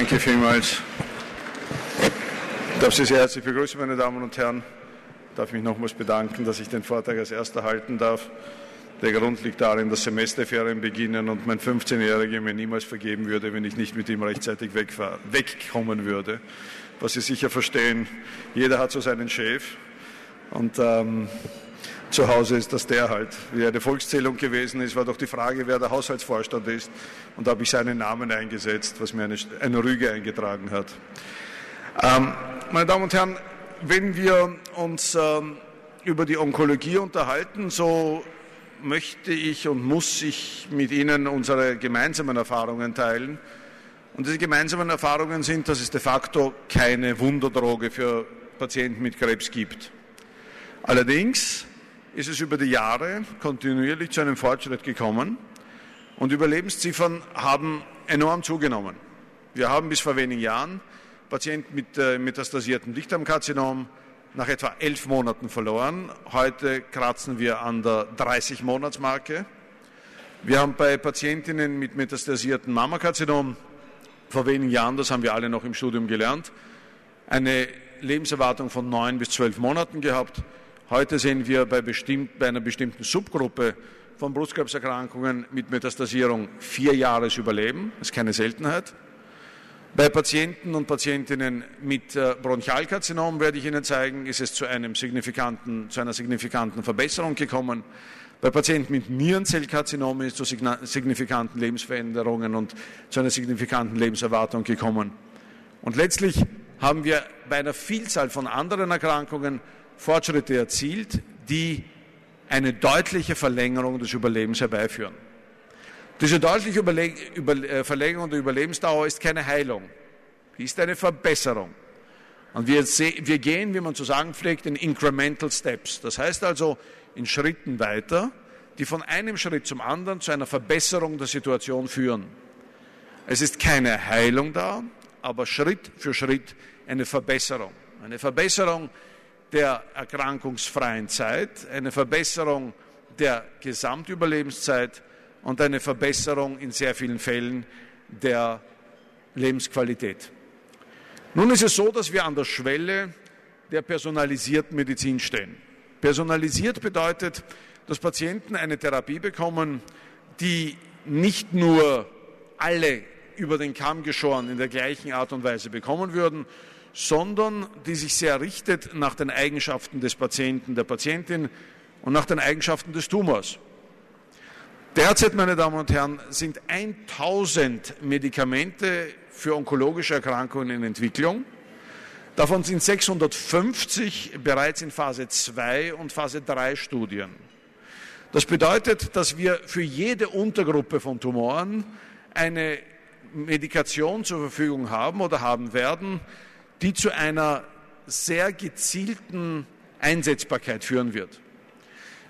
Danke vielmals. Ich darf Sie sehr herzlich begrüßen, meine Damen und Herren. Ich darf mich nochmals bedanken, dass ich den Vortrag als erster halten darf. Der Grund liegt darin, dass Semesterferien beginnen und mein 15-Jähriger mir niemals vergeben würde, wenn ich nicht mit ihm rechtzeitig wegkommen würde. Was Sie sicher verstehen, jeder hat so seinen Chef und ähm, zu Hause ist das der halt. Wie eine Volkszählung gewesen ist, war doch die Frage, wer der Haushaltsvorstand ist. Und da habe ich seinen Namen eingesetzt, was mir eine, eine Rüge eingetragen hat. Ähm, meine Damen und Herren, wenn wir uns ähm, über die Onkologie unterhalten, so möchte ich und muss ich mit Ihnen unsere gemeinsamen Erfahrungen teilen. Und diese gemeinsamen Erfahrungen sind, dass es de facto keine Wunderdroge für Patienten mit Krebs gibt. Allerdings ist es über die Jahre kontinuierlich zu einem Fortschritt gekommen und Überlebensziffern haben enorm zugenommen. Wir haben bis vor wenigen Jahren Patienten mit äh, metastasiertem Dickdarmkarzinom nach etwa elf Monaten verloren. Heute kratzen wir an der 30-Monats-Marke. Wir haben bei Patientinnen mit metastasiertem Mammakarzinom vor wenigen Jahren, das haben wir alle noch im Studium gelernt, eine Lebenserwartung von neun bis zwölf Monaten gehabt. Heute sehen wir bei, bestimmt, bei einer bestimmten Subgruppe von Brustkrebserkrankungen mit Metastasierung vier Jahres Überleben. Das ist keine Seltenheit. Bei Patienten und Patientinnen mit äh, Bronchialkarzinom werde ich Ihnen zeigen, ist es zu, einem signifikanten, zu einer signifikanten Verbesserung gekommen. Bei Patienten mit Nierenzellkarzinom ist es zu signifikanten Lebensveränderungen und zu einer signifikanten Lebenserwartung gekommen. Und letztlich haben wir bei einer Vielzahl von anderen Erkrankungen Fortschritte erzielt, die eine deutliche Verlängerung des Überlebens herbeiführen. Diese deutliche Überle Über äh, Verlängerung der Überlebensdauer ist keine Heilung, ist eine Verbesserung. Und wir, wir gehen, wie man zu sagen pflegt, in Incremental Steps. Das heißt also in Schritten weiter, die von einem Schritt zum anderen zu einer Verbesserung der Situation führen. Es ist keine Heilung da, aber Schritt für Schritt eine Verbesserung. Eine Verbesserung der erkrankungsfreien Zeit, eine Verbesserung der Gesamtüberlebenszeit und eine Verbesserung in sehr vielen Fällen der Lebensqualität. Nun ist es so, dass wir an der Schwelle der personalisierten Medizin stehen. Personalisiert bedeutet, dass Patienten eine Therapie bekommen, die nicht nur alle über den Kamm geschoren in der gleichen Art und Weise bekommen würden, sondern die sich sehr richtet nach den Eigenschaften des Patienten, der Patientin und nach den Eigenschaften des Tumors. Derzeit, meine Damen und Herren, sind 1000 Medikamente für onkologische Erkrankungen in Entwicklung. Davon sind 650 bereits in Phase 2 und Phase 3 Studien. Das bedeutet, dass wir für jede Untergruppe von Tumoren eine Medikation zur Verfügung haben oder haben werden, die zu einer sehr gezielten Einsetzbarkeit führen wird.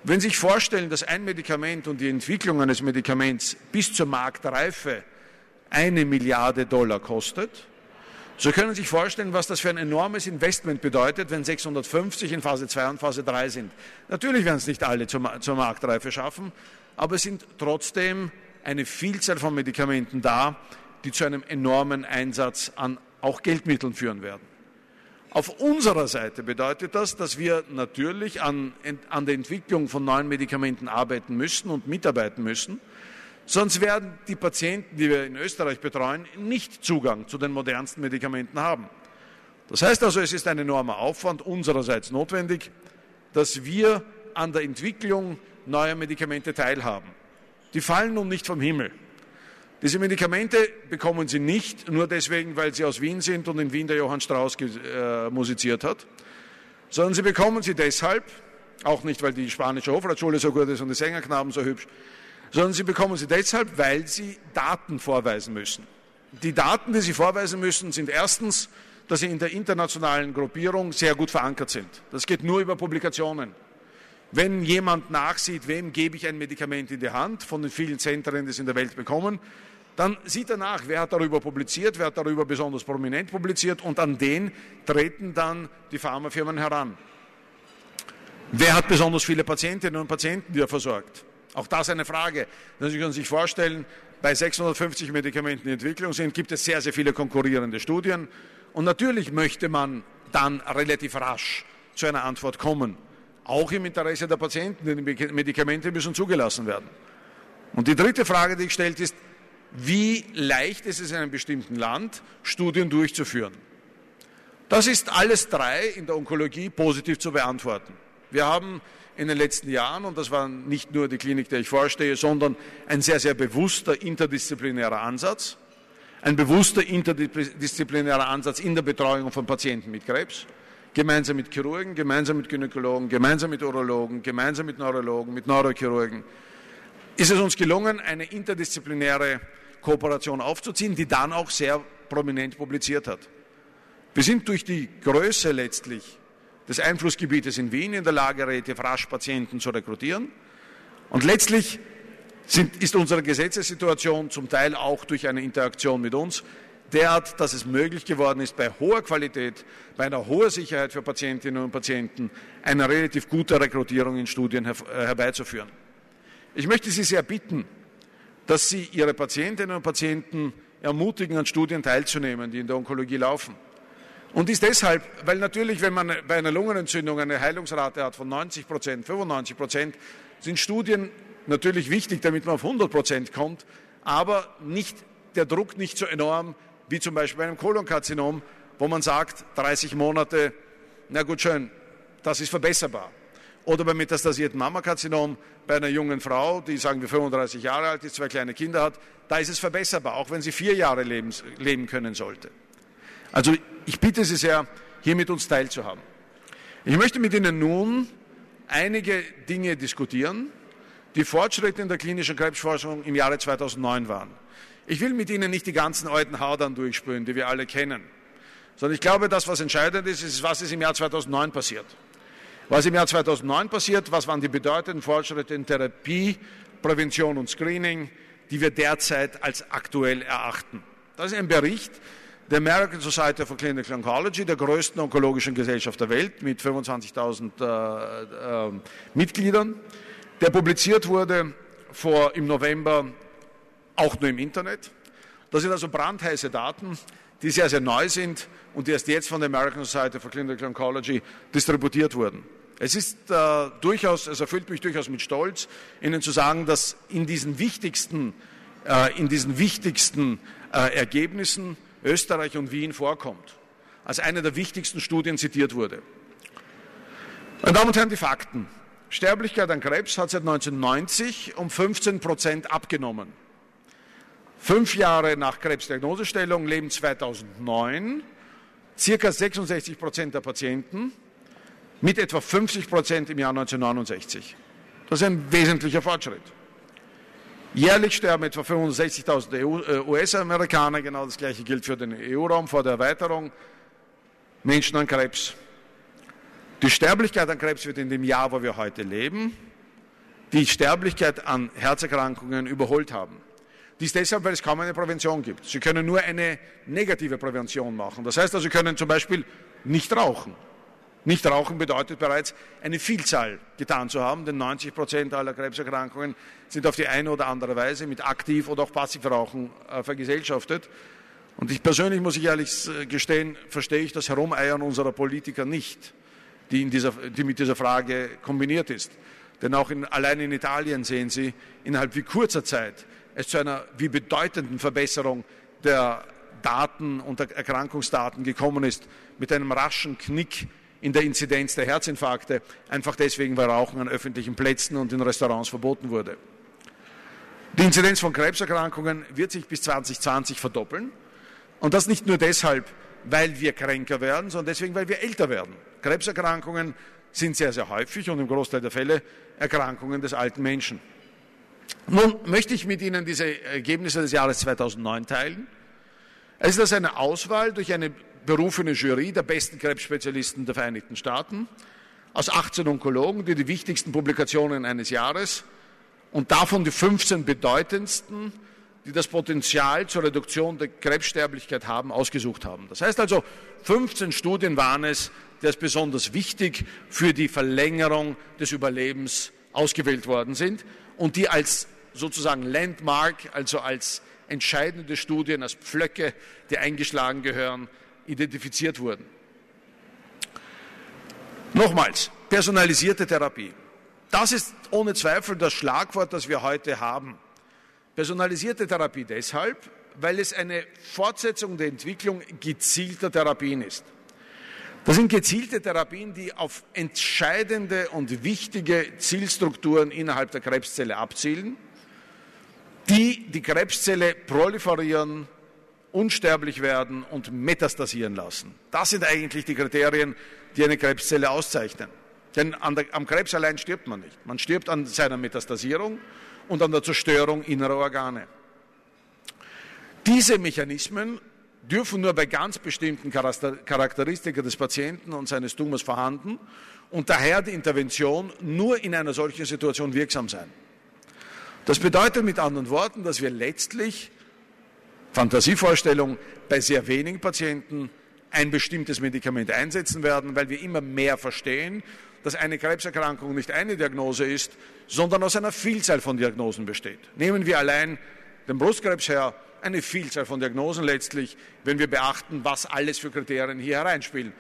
Wenn Sie sich vorstellen, dass ein Medikament und die Entwicklung eines Medikaments bis zur Marktreife eine Milliarde Dollar kostet, so können Sie sich vorstellen, was das für ein enormes Investment bedeutet, wenn 650 in Phase 2 und Phase 3 sind. Natürlich werden es nicht alle zur, Marktreife schaffen, aber es sind trotzdem eine Vielzahl von Medikamenten da, die zu einem enormen Einsatz an auch Geldmitteln führen werden. Auf unserer Seite bedeutet das, dass wir natürlich an, an der Entwicklung von neuen Medikamenten arbeiten müssen und mitarbeiten müssen. Sonst werden die Patienten, die wir in Österreich betreuen, nicht Zugang zu den modernsten Medikamenten haben. Das heißt also, es ist ein enormer Aufwand unsererseits notwendig, dass wir an der Entwicklung neuer Medikamente teilhaben. Die fallen nun nicht vom Himmel. Diese Medikamente bekommen Sie nicht nur deswegen, weil Sie aus Wien sind und in Wien der Johann Strauss äh, musiziert hat, sondern Sie bekommen sie deshalb, auch nicht, weil die spanische Hofratschule so gut ist und die Sängerknaben so hübsch, sondern Sie bekommen sie deshalb, weil Sie Daten vorweisen müssen. Die Daten, die Sie vorweisen müssen, sind erstens, dass Sie in der internationalen Gruppierung sehr gut verankert sind. Das geht nur über Publikationen. Wenn jemand nachsieht, wem gebe ich ein Medikament in die Hand, von den vielen Zentren, die es in der Welt bekommen, dann sieht er nach, wer hat darüber publiziert, wer hat darüber besonders prominent publiziert und an den treten dann die Pharmafirmen heran. Wer hat besonders viele Patientinnen und Patienten, die er versorgt? Auch das eine Frage. Sie können sich vorstellen, bei 650 Medikamenten in Entwicklung sind, gibt es sehr, sehr viele konkurrierende Studien. Und natürlich möchte man dann relativ rasch zu einer Antwort kommen. Auch im Interesse der Patienten, denn die Medikamente müssen zugelassen werden. Und die dritte Frage, die gestellt ist, wie leicht ist es in einem bestimmten Land, Studien durchzuführen? Das ist alles drei in der Onkologie positiv zu beantworten. Wir haben in den letzten Jahren, und das war nicht nur die Klinik, der ich vorstehe, sondern ein sehr, sehr bewusster interdisziplinärer Ansatz, ein bewusster interdisziplinärer Ansatz in der Betreuung von Patienten mit Krebs, gemeinsam mit Chirurgen, gemeinsam mit Gynäkologen, gemeinsam mit Urologen, gemeinsam mit Neurologen, mit Neurochirurgen, ist es uns gelungen, eine interdisziplinäre Kooperation aufzuziehen, die dann auch sehr prominent publiziert hat. Wir sind durch die Größe letztlich des Einflussgebietes in Wien in der Lage, relativ rasch Patienten zu rekrutieren. Und letztlich sind, ist unsere Gesetzessituation zum Teil auch durch eine Interaktion mit uns derart, dass es möglich geworden ist, bei hoher Qualität, bei einer hohen Sicherheit für Patientinnen und Patienten eine relativ gute Rekrutierung in Studien äh, herbeizuführen. Ich möchte Sie sehr bitten, dass Sie Ihre Patientinnen und Patienten ermutigen, an Studien teilzunehmen, die in der Onkologie laufen. Und ist deshalb, weil natürlich, wenn man bei einer Lungenentzündung eine Heilungsrate hat von 90 Prozent, 95 Prozent, sind Studien natürlich wichtig, damit man auf 100 Prozent kommt, aber nicht, der Druck nicht so enorm wie zum Beispiel bei einem Kolonkarzinom, wo man sagt, 30 Monate, na gut, schön, das ist verbesserbar. Oder beim metastasierten Mammakarzinom bei einer jungen Frau, die sagen wir 35 Jahre alt ist, zwei kleine Kinder hat, da ist es verbesserbar, auch wenn sie vier Jahre leben, leben können sollte. Also ich bitte Sie sehr, hier mit uns teilzuhaben. Ich möchte mit Ihnen nun einige Dinge diskutieren, die Fortschritte in der klinischen Krebsforschung im Jahre 2009 waren. Ich will mit Ihnen nicht die ganzen alten Hadern durchspülen, die wir alle kennen, sondern ich glaube, das, was entscheidend ist, ist, was ist im Jahr 2009 passiert. Was im Jahr 2009 passiert, was waren die bedeutenden Fortschritte in Therapie, Prävention und Screening, die wir derzeit als aktuell erachten. Das ist ein Bericht, der American Society for Clinical Oncology, der größten onkologischen Gesellschaft der Welt mit 25.000 äh, äh, Mitgliedern, der publiziert wurde vor, im November auch nur im Internet. Das sind also brandheiße Daten, die sehr, sehr neu sind und die erst jetzt von der American Society for Clinical Oncology distributiert wurden. Es ist äh, durchaus, es erfüllt mich durchaus mit Stolz, Ihnen zu sagen, dass in diesen wichtigsten, äh, in diesen wichtigsten äh, Ergebnissen Österreich und Wien vorkommt, als eine der wichtigsten Studien zitiert wurde. Meine Damen und Herren, die Fakten. Sterblichkeit an Krebs hat seit 1990 um 15 Prozent abgenommen. Fünf Jahre nach Krebsdiagnosestellung leben 2009 circa 66 Prozent der Patienten mit etwa 50 Prozent im Jahr 1969. Das ist ein wesentlicher Fortschritt. Jährlich sterben etwa 65.000 US-Amerikaner, genau das gleiche gilt für den EU-Raum vor der Erweiterung, Menschen an Krebs. Die Sterblichkeit an Krebs wird in dem Jahr, wo wir heute leben, die Sterblichkeit an Herzerkrankungen überholt haben. Dies deshalb, weil es kaum eine Prävention gibt. Sie können nur eine negative Prävention machen. Das heißt also, Sie können zum Beispiel nicht rauchen. Nicht rauchen bedeutet bereits eine Vielzahl getan zu haben, denn 90 Prozent aller Krebserkrankungen sind auf die eine oder andere Weise mit Aktiv- oder auch Passivrauchen äh, vergesellschaftet. Und ich persönlich muss ich ehrlich äh, gestehen, verstehe ich das Herumeiern unserer Politiker nicht, die, dieser, die mit dieser Frage kombiniert ist. Denn auch in, allein in Italien sehen Sie, innerhalb wie kurzer Zeit es zu einer wie bedeutenden Verbesserung der Daten und der Erkrankungsdaten gekommen ist, mit einem raschen Knick in der Inzidenz der Herzinfarkte, einfach deswegen, weil Rauchen an öffentlichen Plätzen und in Restaurants verboten wurde. Die Inzidenz von Krebserkrankungen wird sich bis 2020 verdoppeln. Und das nicht nur deshalb, weil wir kränker werden, sondern deswegen, weil wir älter werden. Krebserkrankungen sind sehr, sehr häufig und im Großteil der Fälle Erkrankungen des alten Menschen. Nun möchte ich mit Ihnen diese Ergebnisse des Jahres 2009 teilen. Es ist das eine Auswahl durch eine berufene Jury der besten Krebsspezialisten der Vereinigten Staaten aus 18 Onkologen, die die wichtigsten Publikationen eines Jahres und davon die 15 bedeutendsten, die das Potenzial zur Reduktion der Krebssterblichkeit haben, ausgesucht haben. Das heißt also, 15 Studien waren es, die als besonders wichtig für die Verlängerung des Überlebens ausgewählt worden sind und die als sozusagen Landmark, also als entscheidende Studien, als Pflöcke, die eingeschlagen gehören, identifiziert wurden. Nochmals, personalisierte Therapie. Das ist ohne Zweifel das Schlagwort, das wir heute haben. Personalisierte Therapie deshalb, weil es eine Fortsetzung der Entwicklung gezielter Therapien ist. Das sind gezielte Therapien, die auf entscheidende und wichtige Zielstrukturen innerhalb der Krebszelle abzielen, die die Krebszelle proliferieren, unsterblich werden und metastasieren lassen. Das sind eigentlich die Kriterien, die eine Krebszelle auszeichnen. Denn der, am Krebs allein stirbt man nicht. Man stirbt an seiner Metastasierung und an der Zerstörung innerer Organe. Diese Mechanismen dürfen nur bei ganz bestimmten Charakteristika des Patienten und seines Tumors vorhanden und daher die Intervention nur in einer solchen Situation wirksam sein. Das bedeutet mit anderen Worten, dass wir letztlich, Fantasievorstellung, bei sehr wenigen Patienten ein bestimmtes Medikament einsetzen werden, weil wir immer mehr verstehen, dass eine Krebserkrankung nicht eine Diagnose ist, sondern aus einer Vielzahl von Diagnosen besteht. Nehmen wir allein den Brustkrebs her, eine Vielzahl von Diagnosen letztlich, wenn wir beachten, was alles für Kriterien hier hereinspielen.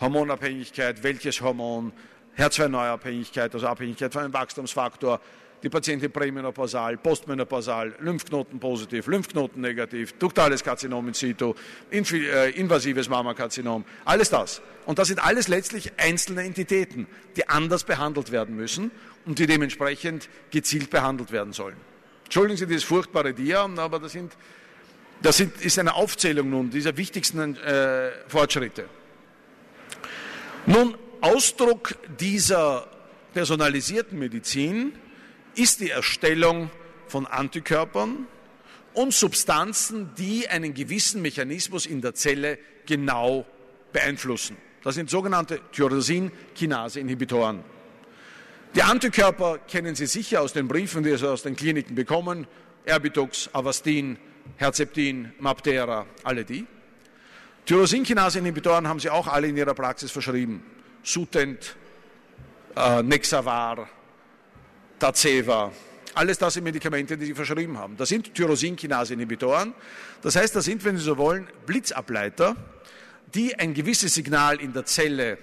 Hormonabhängigkeit, welches Hormon, Herz-2-Neuabhängigkeit, also Abhängigkeit von einem Wachstumsfaktor, die Patientin prämenopausal, postmenopausal, Lymphknoten positiv, Lymphknoten negativ, duktales Karzinom in situ, äh, invasives Mammakarzinom, alles das. Und das sind alles letztlich einzelne Entitäten, die anders behandelt werden müssen und die dementsprechend gezielt behandelt werden sollen. Entschuldigen Sie dieses furchtbare Dia, aber das, sind, das sind, ist eine Aufzählung nun dieser wichtigsten äh, Fortschritte. Nun, Ausdruck dieser personalisierten Medizin ist die Erstellung von Antikörpern und Substanzen, die einen gewissen Mechanismus in der Zelle genau beeinflussen. Das sind sogenannte Tyrosin-Kinase-Inhibitoren. Die Antikörper kennen Sie sicher aus den Briefen, die Sie aus den Kliniken bekommen. Erbitux, Avastin, Herzeptin, Maptera, alle die. Tyrosinkinase-Inhibitoren haben Sie auch alle in Ihrer Praxis verschrieben. Sutent, äh, Nexavar, Tazeva. Alles das sind Medikamente, die Sie verschrieben haben. Das sind Tyrosinkinase-Inhibitoren. Das heißt, das sind, wenn Sie so wollen, Blitzableiter, die ein gewisses Signal in der Zelle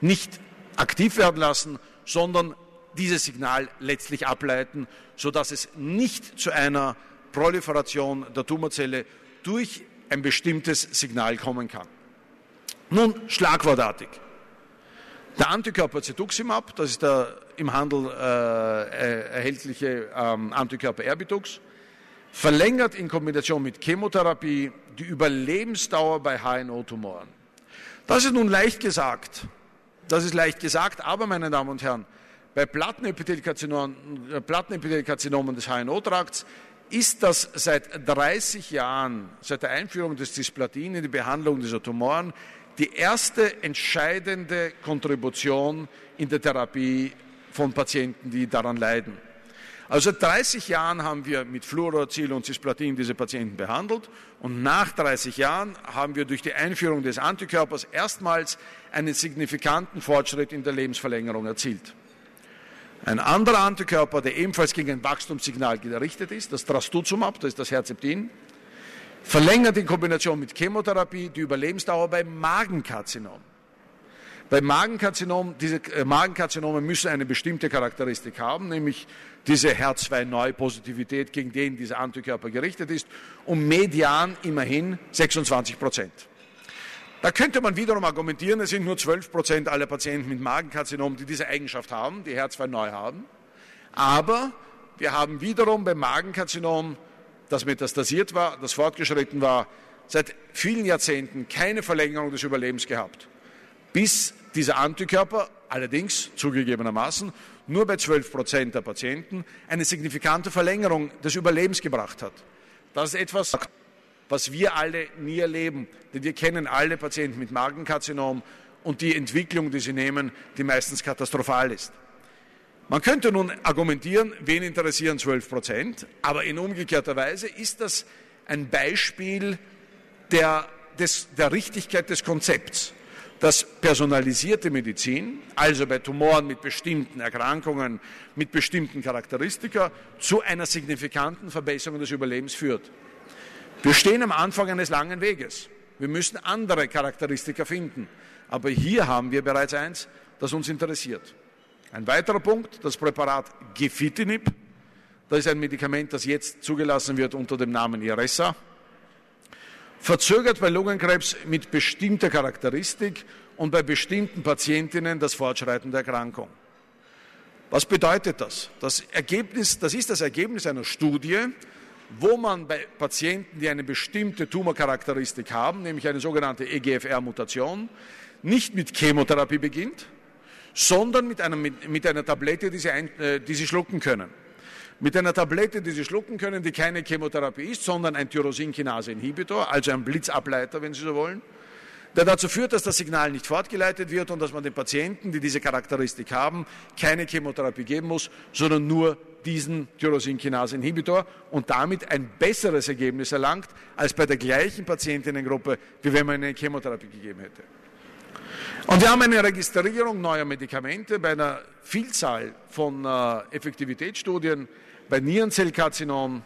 nicht aktiv werden lassen, sondern dieses Signal letztlich ableiten, sodass es nicht zu einer Proliferation der Tumorzelle durch ein bestimmtes Signal kommen kann. Nun schlagwortartig. Der Antikörper Cetuximab, das ist der im Handel äh, erhältliche ähm, Antikörper Erbitux, verlängert in Kombination mit Chemotherapie die Überlebensdauer bei HNO-Tumoren. Das ist nun leicht gesagt. Das ist leicht gesagt, aber meine Damen und Herren, bei Plattenepithelkarzinomen, äh, Plattenepithelkarzinomen des HNO-Trakts ist das seit 30 Jahren, seit der Einführung des Cisplatin in die Behandlung dieser Tumoren, die erste entscheidende Kontribution in der Therapie von Patienten, die daran leiden. Also seit 30 Jahren haben wir mit Fluorozil und Cisplatin diese Patienten behandelt und nach 30 Jahren haben wir durch die Einführung des Antikörpers erstmals einen signifikanten Fortschritt in der Lebensverlängerung erzielt. Ein anderer Antikörper, der ebenfalls gegen ein Wachstumssignal gerichtet ist, das Trastuzumab, das ist das Herzeptin, verlängert in Kombination mit Chemotherapie die Überlebensdauer bei Magenkarzinom. Bei Magenkarzinom, diese äh, Magenkarzinome müssen eine bestimmte Charakteristik haben, nämlich diese HER2-Neu-Positivität, gegen den dieser Antikörper gerichtet ist, um median immerhin 26 Prozent. Da könnte man wiederum argumentieren, es sind nur 12 Prozent aller Patienten mit Magenkarzinom, die diese Eigenschaft haben, die HER2-Neu haben. Aber wir haben wiederum beim Magenkarzinom, das metastasiert war, das fortgeschritten war, seit vielen Jahrzehnten keine Verlängerung des Überlebens gehabt bis dieser Antikörper allerdings zugegebenermaßen nur bei 12 Prozent der Patienten eine signifikante Verlängerung des Überlebens gebracht hat. Das ist etwas, was wir alle nie erleben, denn wir kennen alle Patienten mit Magenkarzinom und die Entwicklung, die sie nehmen, die meistens katastrophal ist. Man könnte nun argumentieren, wen interessieren 12 Prozent, aber in umgekehrter Weise ist das ein Beispiel der, des, der Richtigkeit des Konzepts. Dass personalisierte Medizin, also bei Tumoren mit bestimmten Erkrankungen, mit bestimmten Charakteristika, zu einer signifikanten Verbesserung des Überlebens führt. Wir stehen am Anfang eines langen Weges. Wir müssen andere Charakteristika finden. Aber hier haben wir bereits eins, das uns interessiert. Ein weiterer Punkt, das Präparat Gefitinib. Das ist ein Medikament, das jetzt zugelassen wird unter dem Namen Iressa. Verzögert bei Lungenkrebs mit bestimmter Charakteristik und bei bestimmten Patientinnen das Fortschreiten der Erkrankung. Was bedeutet das? Das, Ergebnis, das ist das Ergebnis einer Studie, wo man bei Patienten, die eine bestimmte Tumorcharakteristik haben, nämlich eine sogenannte EGFR-Mutation, nicht mit Chemotherapie beginnt, sondern mit einer, mit einer Tablette, die sie, ein, äh, die sie schlucken können. Mit einer Tablette, die Sie schlucken können, die keine Chemotherapie ist, sondern ein Tyrosinkinase-Inhibitor, also ein Blitzableiter, wenn Sie so wollen, der dazu führt, dass das Signal nicht fortgeleitet wird und dass man den Patienten, die diese Charakteristik haben, keine Chemotherapie geben muss, sondern nur diesen Tyrosinkinase-Inhibitor und damit ein besseres Ergebnis erlangt als bei der gleichen Patientinnengruppe, wie wenn man eine Chemotherapie gegeben hätte. Und wir haben eine Registrierung neuer Medikamente bei einer Vielzahl von äh, Effektivitätsstudien bei Nierenzellkarzinom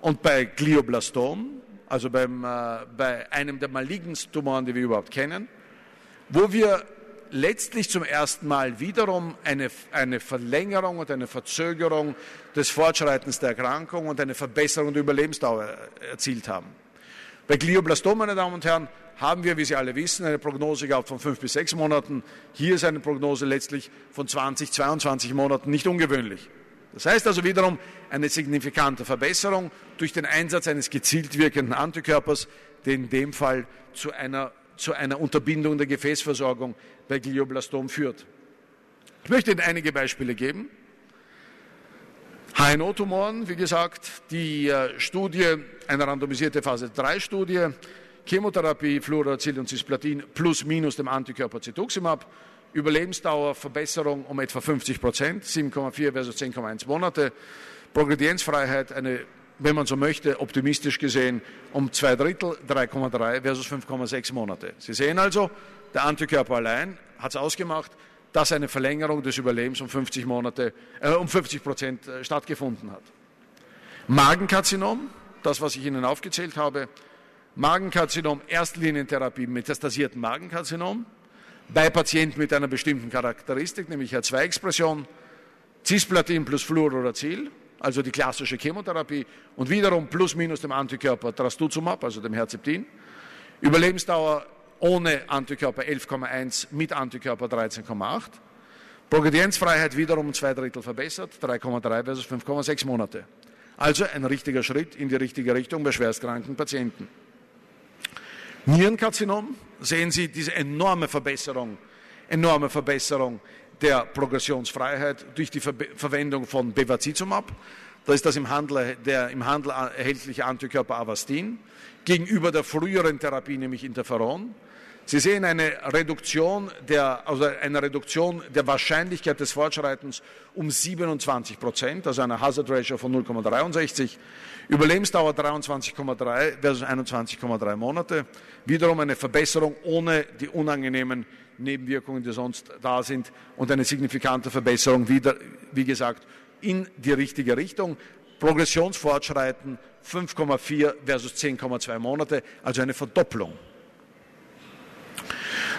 und bei Glioblastom, also beim, äh, bei einem der malignsten Tumoren, die wir überhaupt kennen, wo wir letztlich zum ersten Mal wiederum eine, eine Verlängerung und eine Verzögerung des Fortschreitens der Erkrankung und eine Verbesserung der Überlebensdauer erzielt haben. Bei Glioblastom, meine Damen und Herren, haben wir, wie Sie alle wissen, eine Prognose gehabt von fünf bis sechs Monaten. Hier ist eine Prognose letztlich von 20, 22 Monaten, nicht ungewöhnlich. Das heißt also wiederum eine signifikante Verbesserung durch den Einsatz eines gezielt wirkenden Antikörpers, der in dem Fall zu einer, zu einer Unterbindung der Gefäßversorgung bei Glioblastom führt. Ich möchte Ihnen einige Beispiele geben. HNO-Tumoren, wie gesagt, die äh, Studie, eine randomisierte Phase 3-Studie, Chemotherapie, Fluoracil und Cisplatin plus minus dem Antikörper Cetuximab. Überlebensdauer, Verbesserung um etwa 50 Prozent, 7,4 versus 10,1 Monate. Progredienzfreiheit, eine, wenn man so möchte, optimistisch gesehen um zwei Drittel, 3,3 versus 5,6 Monate. Sie sehen also, der Antikörper allein hat es ausgemacht, dass eine Verlängerung des Überlebens um 50 Monate, äh, um 50 Prozent äh, stattgefunden hat. Magenkarzinom, das, was ich Ihnen aufgezählt habe, Magenkarzinom, Erstlinientherapie, metastasierten Magenkarzinom, bei Patienten mit einer bestimmten Charakteristik, nämlich H2-Expression, Cisplatin plus Fluoruracil, also die klassische Chemotherapie, und wiederum plus minus dem Antikörper Trastuzumab, also dem Herzeptin. Überlebensdauer ohne Antikörper 11,1, mit Antikörper 13,8. Progredienzfreiheit wiederum um zwei Drittel verbessert, 3,3 versus 5,6 Monate. Also ein richtiger Schritt in die richtige Richtung bei schwerstkranken Patienten. Nierenkarzinom sehen Sie diese enorme Verbesserung, enorme Verbesserung der Progressionsfreiheit durch die Ver Verwendung von Bevacizumab. Das ist das im Handel, der im Handel erhältliche Antikörper Avastin gegenüber der früheren Therapie, nämlich Interferon. Sie sehen eine Reduktion der, also eine Reduktion der Wahrscheinlichkeit des Fortschreitens um 27 Prozent, also eine Hazard Ratio von 0,63. Überlebensdauer 23,3 versus 21,3 Monate. Wiederum eine Verbesserung ohne die unangenehmen Nebenwirkungen, die sonst da sind und eine signifikante Verbesserung wieder, wie gesagt, in die richtige Richtung. Progressionsfortschreiten 5,4 versus 10,2 Monate, also eine Verdopplung.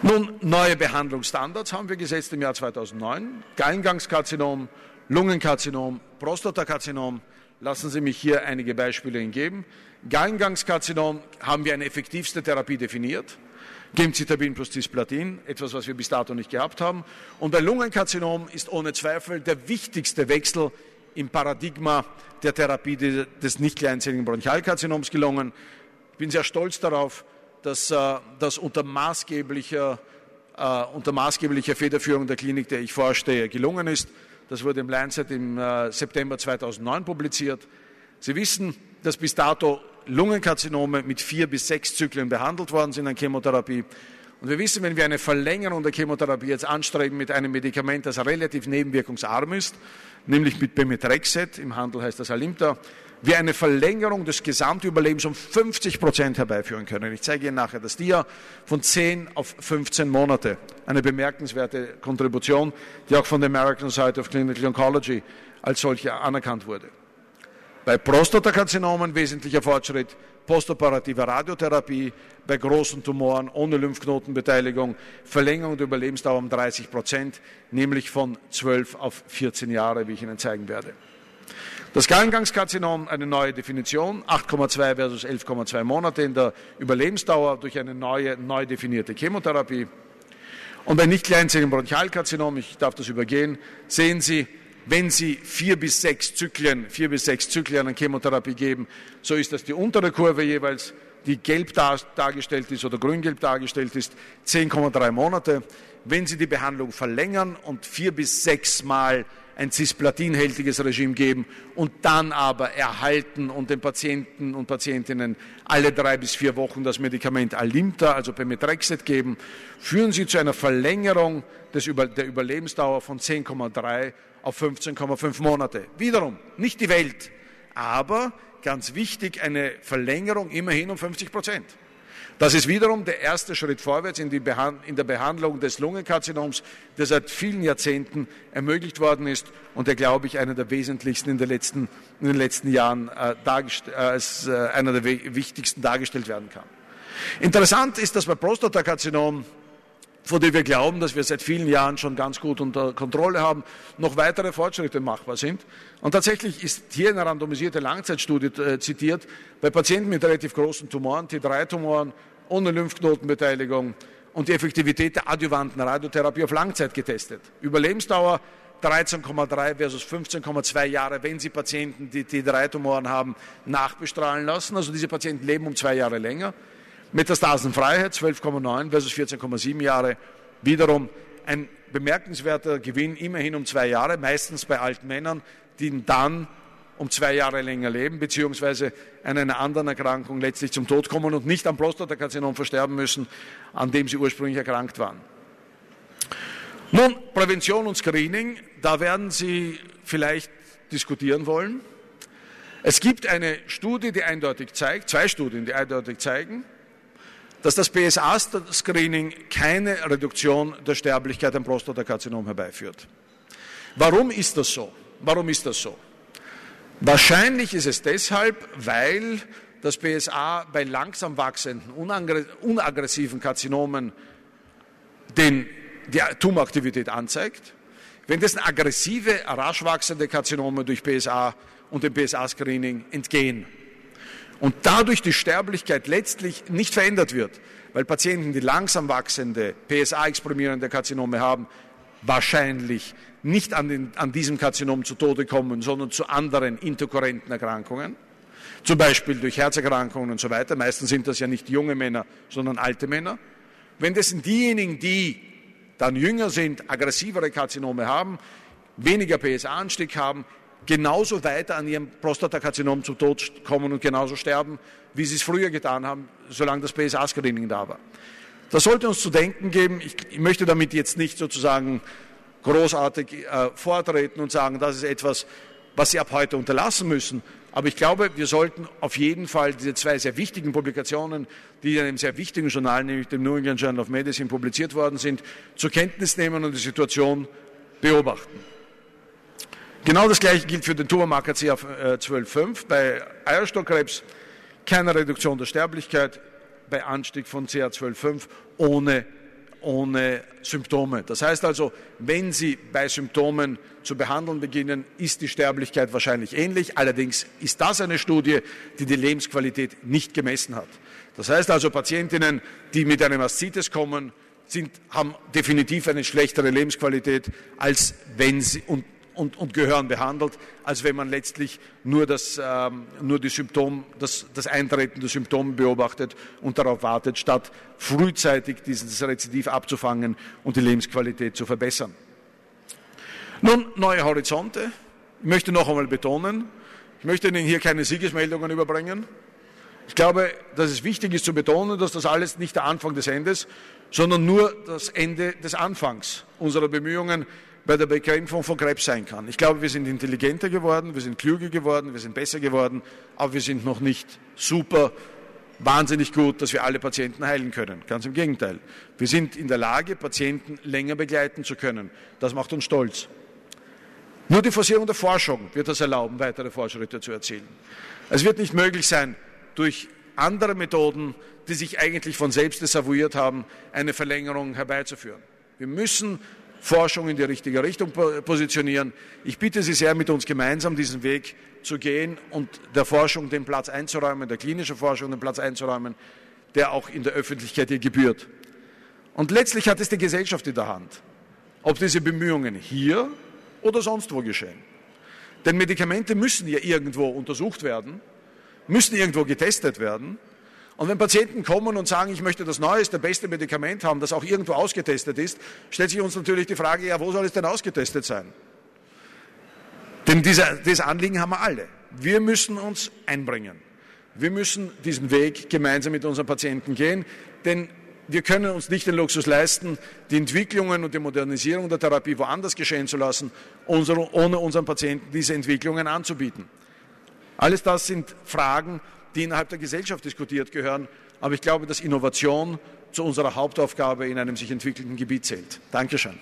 Nun, neue Behandlungsstandards haben wir gesetzt im Jahr 2009. Gallengangskarzinom, Lungenkarzinom, Prostatakarzinom. Lassen Sie mich hier einige Beispiele geben. Gallengangskarzinom haben wir eine effektivste Therapie definiert. Gemcitabin plus Cisplatin, etwas, was wir bis dato nicht gehabt haben. Und bei Lungenkarzinom ist ohne Zweifel der wichtigste Wechsel im Paradigma der Therapie des nicht kleinzelligen Bronchialkarzinoms gelungen. Ich bin sehr stolz darauf, dass äh, das unter maßgeblicher, äh, unter maßgeblicher Federführung der Klinik, der ich vorstehe, gelungen ist. Das wurde im Lancet im äh, September 2009 publiziert. Sie wissen, dass bis dato Lungenkarzinome mit vier bis sechs Zyklen behandelt worden sind an Chemotherapie. Und wir wissen, wenn wir eine Verlängerung der Chemotherapie jetzt anstreben mit einem Medikament, das relativ nebenwirkungsarm ist, nämlich mit Pemetrexed, im Handel heißt das Alimta, wir eine Verlängerung des Gesamtüberlebens um 50 Prozent herbeiführen können. Ich zeige Ihnen nachher das Dia von 10 auf 15 Monate. Eine bemerkenswerte Kontribution, die auch von der American Society of Clinical Oncology als solche anerkannt wurde. Bei Prostatakarzinomen wesentlicher Fortschritt, postoperative Radiotherapie, bei großen Tumoren ohne Lymphknotenbeteiligung, Verlängerung der Überlebensdauer um 30 Prozent, nämlich von 12 auf 14 Jahre, wie ich Ihnen zeigen werde. Das Gallengangskarzinom, eine neue Definition, 8,2 versus 11,2 Monate in der Überlebensdauer durch eine neue, neu definierte Chemotherapie. Und bei nicht kleinzelligen Bronchialkarzinom, ich darf das übergehen, sehen Sie, wenn Sie vier bis sechs Zyklen, vier bis sechs Zyklen an Chemotherapie geben, so ist das die untere Kurve jeweils, die gelb dargestellt ist oder grün-gelb dargestellt ist, 10,3 Monate. Wenn Sie die Behandlung verlängern und vier bis sechs Mal ein cisplatinhältiges Regime geben und dann aber erhalten und den Patienten und Patientinnen alle drei bis vier Wochen das Medikament Alimta, also Pemetrexed geben, führen sie zu einer Verlängerung des Über der Überlebensdauer von 10,3 auf 15,5 Monate. Wiederum nicht die Welt, aber ganz wichtig eine Verlängerung immerhin um 50 Prozent. Das ist wiederum der erste Schritt vorwärts in, in, der Behandlung des Lungenkarzinoms, der seit vielen Jahrzehnten ermöglicht worden ist und der, glaube ich, einer der wesentlichsten in, der letzten, in den letzten Jahren äh, äh, als äh, einer der wichtigsten dargestellt werden kann. Interessant ist, dass bei Prostatakarzinom von dem wir glauben, dass wir seit vielen Jahren schon ganz gut unter Kontrolle haben, noch weitere Fortschritte machbar sind. Und tatsächlich ist hier eine randomisierte Langzeitstudie äh, zitiert, bei Patienten mit relativ großen Tumoren, T3-Tumoren, ohne Lymphknotenbeteiligung und die Effektivität der adjuvanten Radiotherapie auf Langzeit getestet. Überlebensdauer 13,3 versus 15,2 Jahre, wenn Sie Patienten, die T3-Tumoren haben, nachbestrahlen lassen. Also diese Patienten leben um zwei Jahre länger. Metastasenfreiheit 12,9 versus 14,7 Jahre. Wiederum ein bemerkenswerter Gewinn, immerhin um zwei Jahre, meistens bei alten Männern, die dann um zwei Jahre länger leben, beziehungsweise an einer anderen Erkrankung letztlich zum Tod kommen und nicht am Prostatakarzinom versterben müssen, an dem sie ursprünglich erkrankt waren. Nun, Prävention und Screening, da werden Sie vielleicht diskutieren wollen. Es gibt eine Studie, die eindeutig zeigt, zwei Studien, die eindeutig zeigen, dass das PSA-Screening keine Reduktion der Sterblichkeit am Prostatakarzinom herbeiführt. Warum ist das so? Warum ist das so? Wahrscheinlich ist es deshalb, weil das PSA bei langsam wachsenden, unaggressiven Karzinomen den, die Tumoraktivität anzeigt. Wenn das aggressive, rasch wachsende Karzinome durch PSA und dem PSA-Screening entgehen, und dadurch die Sterblichkeit letztlich nicht verändert wird, weil Patienten, die langsam wachsende PSA-exprimierende Karzinome haben, wahrscheinlich nicht an, den, an, diesem Karzinom zu Tode kommen, sondern zu anderen interkurrenten Erkrankungen, zum Beispiel durch Herzerkrankungen und so weiter. Meistens sind das ja nicht junge Männer, sondern alte Männer. Wenn das sind diejenigen, die dann jünger sind, aggressivere Karzinome haben, weniger PSA-Anstieg haben, genauso weiter an ihrem Prostatakarzinom zu Tod kommen und genauso sterben, wie sie es früher getan haben, solange das PSA-Screening da war. Das sollte uns zu denken geben. Ich, ich möchte damit jetzt nicht sozusagen großartig äh, vortreten und sagen, das ist etwas, was Sie ab heute unterlassen müssen. Aber ich glaube, wir sollten auf jeden Fall diese zwei sehr wichtigen Publikationen, die in einem sehr wichtigen Journal, nämlich dem New England Journal of Medicine, publiziert worden sind, zur Kenntnis nehmen und die Situation beobachten. Genau das gleiche gilt für den Tumormarker CA12,5 bei Eierstockkrebs. Keine Reduktion der Sterblichkeit bei Anstieg von CA12,5 ohne, ohne Symptome. Das heißt also, wenn Sie bei Symptomen zu behandeln beginnen, ist die Sterblichkeit wahrscheinlich ähnlich. Allerdings ist das eine Studie, die die Lebensqualität nicht gemessen hat. Das heißt also, Patientinnen, die mit einem Aszites kommen, sind, haben definitiv eine schlechtere Lebensqualität, als wenn sie, und und, und gehören behandelt, als wenn man letztlich nur das, ähm, nur die Symptom, das, das Eintreten der Symptome beobachtet und darauf wartet, statt frühzeitig dieses Rezidiv abzufangen und die Lebensqualität zu verbessern. Nun, neue Horizonte. Ich möchte noch einmal betonen, ich möchte Ihnen hier keine Siegesmeldungen überbringen. Ich glaube, dass es wichtig ist zu betonen, dass das alles nicht der Anfang des Endes, sondern nur das Ende des Anfangs unserer Bemühungen bei der Bekämpfung von Krebs sein kann. Ich glaube, wir sind intelligenter geworden, wir sind klüger geworden, wir sind besser geworden, aber wir sind noch nicht super wahnsinnig gut, dass wir alle Patienten heilen können. Ganz im Gegenteil. Wir sind in der Lage, Patienten länger begleiten zu können. Das macht uns stolz. Nur die Forcierung der Forschung wird das erlauben, weitere Fortschritte zu erzielen. Es wird nicht möglich sein, durch andere Methoden, die sich eigentlich von selbst desavouiert haben, eine Verlängerung herbeizuführen. Wir müssen Forschung in die richtige Richtung positionieren. Ich bitte Sie sehr, mit uns gemeinsam diesen Weg zu gehen und der Forschung den Platz einzuräumen, der klinischen Forschung den Platz einzuräumen, der auch in der Öffentlichkeit ihr gebührt. Und letztlich hat es die Gesellschaft in der Hand, ob diese Bemühungen hier oder sonst wo geschehen. Denn Medikamente müssen ja irgendwo untersucht werden, müssen irgendwo getestet werden. Und wenn Patienten kommen und sagen, ich möchte das neueste, beste Medikament haben, das auch irgendwo ausgetestet ist, stellt sich uns natürlich die Frage, ja, wo soll es denn ausgetestet sein? Denn dieser, dieses Anliegen haben wir alle. Wir müssen uns einbringen. Wir müssen diesen Weg gemeinsam mit unseren Patienten gehen, denn wir können uns nicht den Luxus leisten, die Entwicklungen und die Modernisierung der Therapie woanders geschehen zu lassen, ohne unseren Patienten diese Entwicklungen anzubieten. Alles das sind Fragen, die innerhalb der Gesellschaft diskutiert gehören. Aber ich glaube, dass Innovation zu unserer Hauptaufgabe in einem sich entwickelnden Gebiet zählt. Dankeschön.